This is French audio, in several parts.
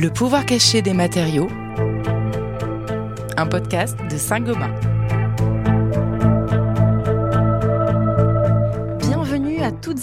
Le pouvoir caché des matériaux, un podcast de Saint-Gobain.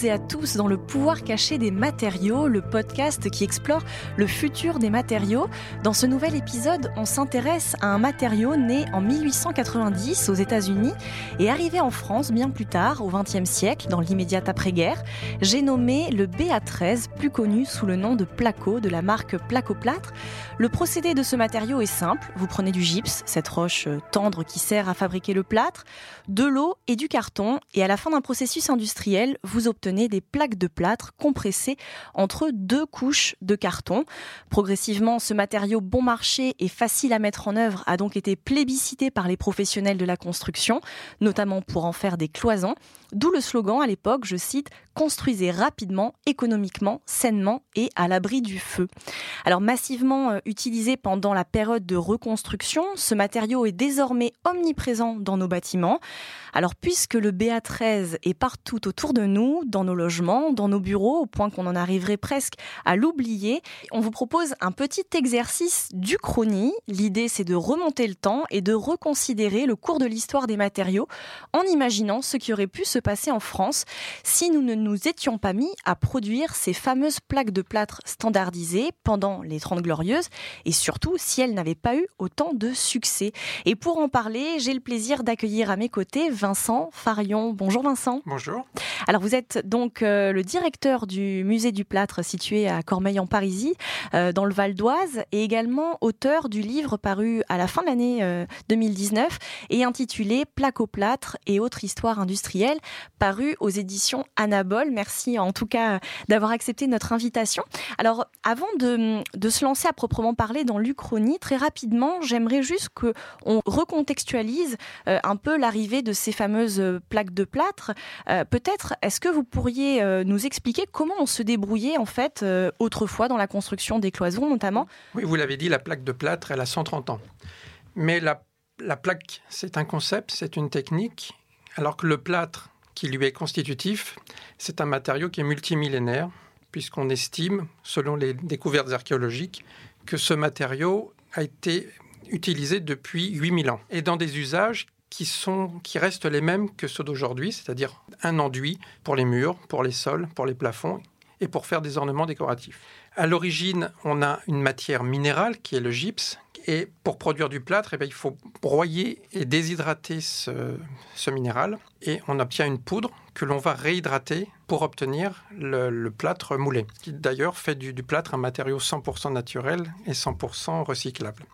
Et à tous dans le pouvoir caché des matériaux, le podcast qui explore le futur des matériaux. Dans ce nouvel épisode, on s'intéresse à un matériau né en 1890 aux États-Unis et arrivé en France bien plus tard, au XXe siècle, dans l'immédiate après-guerre. J'ai nommé le BA13, plus connu sous le nom de placo de la marque Placoplâtre. Le procédé de ce matériau est simple. Vous prenez du gypse, cette roche tendre qui sert à fabriquer le plâtre, de l'eau et du carton, et à la fin d'un processus industriel, vous vous des plaques de plâtre compressées entre deux couches de carton. Progressivement, ce matériau bon marché et facile à mettre en œuvre a donc été plébiscité par les professionnels de la construction, notamment pour en faire des cloisons. D'où le slogan à l'époque, je cite, construisez rapidement, économiquement, sainement et à l'abri du feu. Alors massivement euh, utilisé pendant la période de reconstruction, ce matériau est désormais omniprésent dans nos bâtiments. Alors puisque le BA13 est partout autour de nous, dans nos logements, dans nos bureaux, au point qu'on en arriverait presque à l'oublier, on vous propose un petit exercice du chronie. L'idée c'est de remonter le temps et de reconsidérer le cours de l'histoire des matériaux en imaginant ce qui aurait pu se passer en France si nous ne nous étions pas mis à produire ces fameuses plaques de plâtre standardisées pendant les Trente Glorieuses et surtout si elles n'avaient pas eu autant de succès. Et pour en parler, j'ai le plaisir d'accueillir à mes côtés Vincent Farion. Bonjour Vincent. Bonjour. Alors vous êtes donc euh, le directeur du musée du plâtre situé à Cormeil en Parisis, euh, dans le Val d'Oise, et également auteur du livre paru à la fin de l'année 2019 euh, et intitulé Plaque au plâtre et autres histoires industrielles paru aux éditions Anabol. Merci en tout cas d'avoir accepté notre invitation. Alors, avant de, se lancer à proprement parler dans l'Uchronie, très rapidement, j'aimerais juste qu'on recontextualise euh, un peu l'arrivée de ces fameuses plaques de plâtre. Euh, peut-être, est-ce que vous pourriez euh, nous expliquer comment on se débrouillait en fait autrefois dans la construction des cloisons notamment? Oui, vous l'avez dit, la plaque de plâtre, elle a 130 ans. Mais la plaque, c'est un concept, c'est une technique, alors que le plâtre, qui lui est constitutif, c'est un matériau qui est multimillénaire, puisqu'on estime, selon les découvertes archéologiques, que ce matériau a été utilisé depuis 8000 ans, et dans des usages qui, qui restent les mêmes que ceux d'aujourd'hui, c'est-à-dire un enduit pour les murs, pour les sols, pour les plafonds, et pour faire des ornements décoratifs. À l'origine, on a une matière minérale qui est le gypse, et pour produire du plâtre, eh bien, il faut broyer et déshydrater ce, minéral. Et on obtient une poudre que l'on va réhydrater pour obtenir le, plâtre moulé, qui d'ailleurs fait du, plâtre un matériau 100% naturel et 100% recyclable.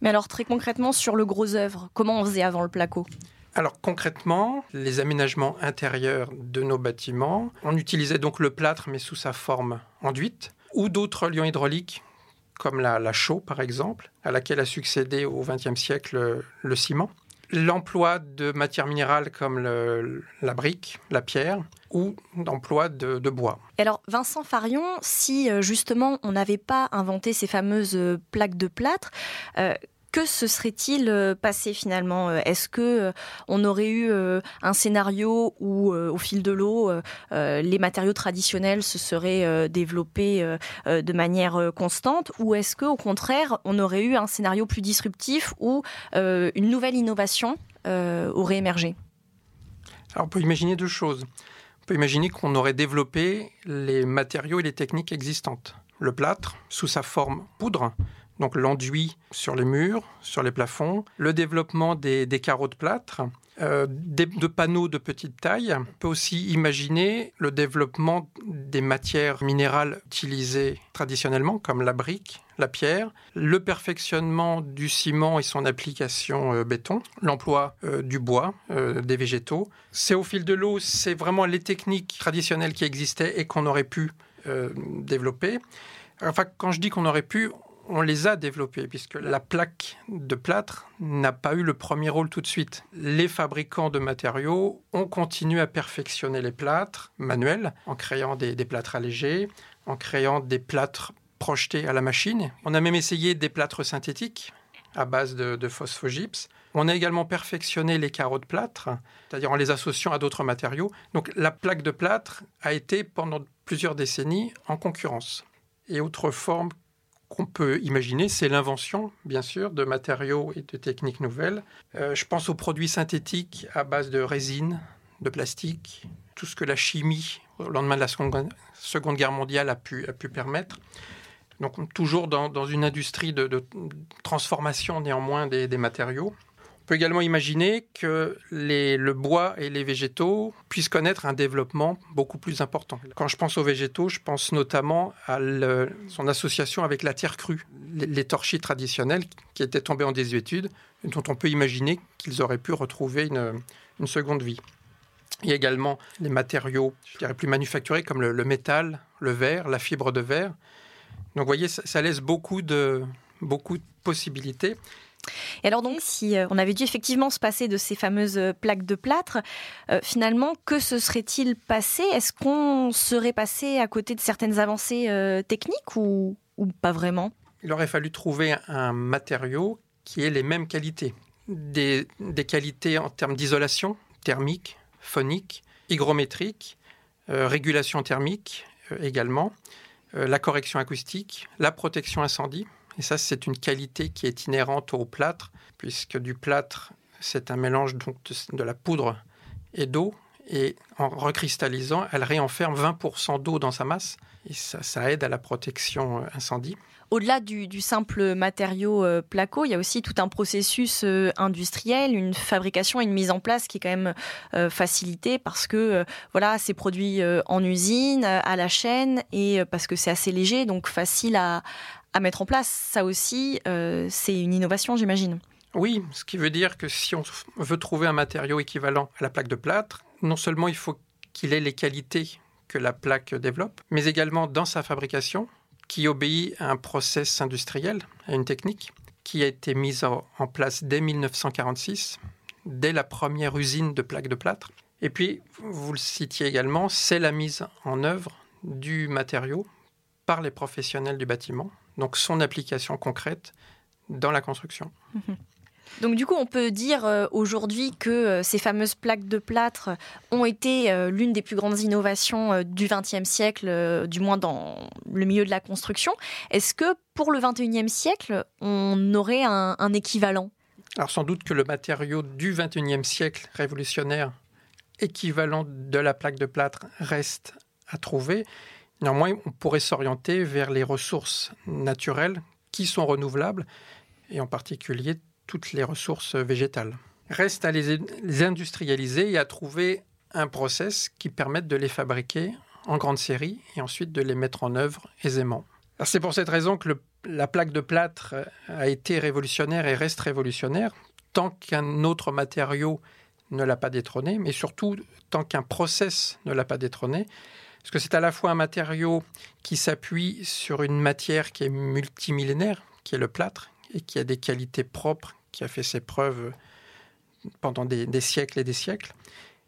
Mais alors très concrètement sur le gros œuvre, comment on faisait avant le placo? Alors concrètement, les aménagements intérieurs de nos bâtiments, on utilisait donc le plâtre mais sous sa forme enduite ou d'autres lions hydrauliques comme la, chaux par exemple, à laquelle a succédé au XXe siècle le, ciment. L'emploi de matières minérales comme la brique, la pierre, ou d'emploi de, bois. Alors Vincent Farion, si euh, justement on n'avait pas inventé ces fameuses euh, plaques de plâtre, euh, que se serait-il euh, passé finalement euh, Est-ce que euh, on aurait eu un scénario où, au fil de l'eau, les matériaux traditionnels se seraient développés de manière constante, ou est-ce que, au contraire, on aurait eu un scénario plus disruptif où une nouvelle innovation aurait émergé? Alors, on peut imaginer deux choses. On peut imaginer qu'on aurait développé les matériaux et les techniques existantes. Le plâtre, sous sa forme poudre, donc l'enduit sur les murs, sur les plafonds, le développement des, carreaux de plâtre, euh, de panneaux de petite taille. On peut aussi imaginer le développement des matières minérales utilisées traditionnellement, comme la brique, la pierre, le perfectionnement du ciment et son application euh, béton, l'emploi euh, du bois, des végétaux. C'est au fil de l'eau, c'est vraiment les techniques traditionnelles qui existaient et qu'on aurait pu développer. Enfin, quand je dis qu'on aurait pu, on les a développés, puisque la plaque de plâtre n'a pas eu le premier rôle tout de suite. Les fabricants de matériaux ont continué à perfectionner les plâtres manuels en créant des, plâtres allégés, en créant des plâtres projetés à la machine. On a même essayé des plâtres synthétiques à base de, de phosphogypse. On a également perfectionné les carreaux de plâtre, c'est-à-dire en les associant à d'autres matériaux. Donc la plaque de plâtre a été pendant plusieurs décennies en concurrence. Et autre forme qu'on peut imaginer, c'est l'invention, bien sûr, de matériaux et de techniques nouvelles. Euh, je pense aux produits synthétiques à base de résine, de plastique, tout ce que la chimie, au lendemain de la Seconde, Guerre mondiale, a pu, a pu permettre. Donc toujours dans, une industrie de, transformation néanmoins des, matériaux. Peut également imaginer que le bois et les végétaux puissent connaître un développement beaucoup plus important. Quand je pense aux végétaux, je pense notamment à son association avec la terre crue, les, torchis traditionnels qui étaient tombés en désuétude, dont on peut imaginer qu'ils auraient pu retrouver une seconde vie. Il y a également les matériaux, je dirais plus manufacturés, comme le, métal, le verre, la fibre de verre. Donc, vous voyez, ça, laisse beaucoup de, beaucoup de possibilités. Et alors donc, si euh, on avait dû effectivement se passer de ces fameuses euh, plaques de plâtre, euh, finalement, que se serait-il passé? Est-ce qu'on serait passé à côté de certaines avancées techniques ou, pas vraiment? Il aurait fallu trouver un matériau qui ait les mêmes qualités. Des, qualités en termes d'isolation thermique, phonique, hygrométrique, régulation thermique également, la correction acoustique, la protection incendie. Et ça, c'est une qualité qui est inhérente au plâtre, puisque du plâtre, c'est un mélange donc de, la poudre et d'eau. Et en recristallisant, elle réenferme 20% d'eau dans sa masse. Et ça aide à la protection incendie au-delà du, simple matériau euh, placo, il y a aussi tout un processus euh, industriel, une fabrication et une mise en place qui est quand même euh, facilitée parce que voilà, c'est produit en usine, à la chaîne et parce que c'est assez léger, donc facile à, à mettre en place. Ça aussi, c'est une innovation, j'imagine. Oui, ce qui veut dire que si on veut trouver un matériau équivalent à la plaque de plâtre, non seulement il faut qu'il ait les qualités que la plaque développe, mais également dans sa fabrication, qui obéit à un process industriel, à une technique qui a été mise en place dès 1946, dès la première usine de plaques de plâtre. Et puis, vous le citiez également, c'est la mise en œuvre du matériau par les professionnels du bâtiment, donc son application concrète dans la construction. Donc du coup, on peut dire euh, aujourd'hui que euh, ces fameuses plaques de plâtre ont été euh, l'une des plus grandes innovations du XXe siècle, du moins dans le milieu de la construction. Est-ce que pour le XXIe siècle, on aurait un, équivalent? Alors sans doute que le matériau du XXIe siècle révolutionnaire équivalent de la plaque de plâtre reste à trouver. Néanmoins, on pourrait s'orienter vers les ressources naturelles qui sont renouvelables, et en particulier toutes les ressources végétales. Reste à les, industrialiser et à trouver un process qui permette de les fabriquer en grande série et ensuite de les mettre en œuvre aisément. C'est pour cette raison que la plaque de plâtre a été révolutionnaire et reste révolutionnaire tant qu'un autre matériau ne l'a pas détrôné, mais surtout tant qu'un process ne l'a pas détrôné, parce que c'est à la fois un matériau qui s'appuie sur une matière qui est multimillénaire, qui est le plâtre, et qui a des qualités propres qui a fait ses preuves pendant des, siècles et des siècles,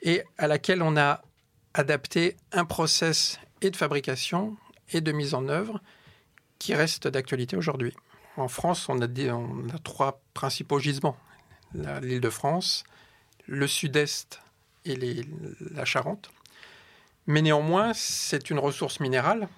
et à laquelle on a adapté un process et de fabrication et de mise en œuvre qui reste d'actualité aujourd'hui. En France, on a, trois principaux gisements. L'île de France, le sud-est et la Charente. Mais néanmoins, c'est une ressource minérale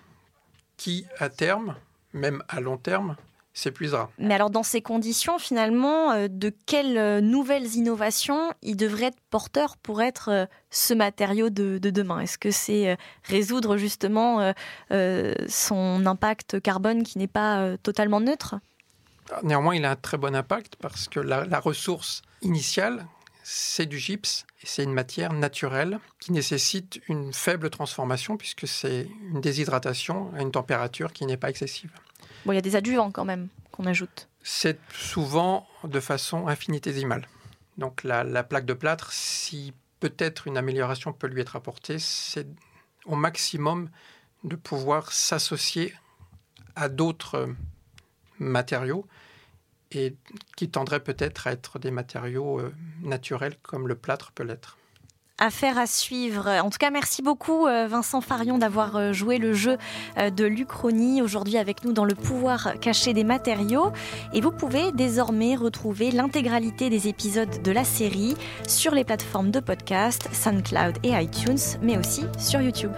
qui, à terme, même à long terme, s'épuisera. Mais alors dans ces conditions, finalement, euh, de quelles euh, nouvelles innovations il devrait être porteur pour être euh, ce matériau de, demain? Est-ce que c'est résoudre justement son impact carbone qui n'est pas totalement neutre? Ah, Néanmoins, il a un très bon impact parce que la, ressource initiale, c'est du gypse et c'est une matière naturelle qui nécessite une faible transformation puisque c'est une déshydratation à une température qui n'est pas excessive. Bon, il y a des adjuvants quand même qu'on ajoute. C'est souvent de façon infinitésimale. Donc la, plaque de plâtre, si peut-être une amélioration peut lui être apportée, c'est au maximum de pouvoir s'associer à d'autres matériaux et qui tendraient peut-être à être des matériaux euh, naturels comme le plâtre peut l'être. Affaire à suivre. En tout cas, merci beaucoup euh, Vincent Farion d'avoir euh, joué le jeu de l'Uchronie aujourd'hui avec nous dans le pouvoir caché des matériaux. Et vous pouvez désormais retrouver l'intégralité des épisodes de la série sur les plateformes de podcast, SoundCloud et iTunes, mais aussi sur YouTube.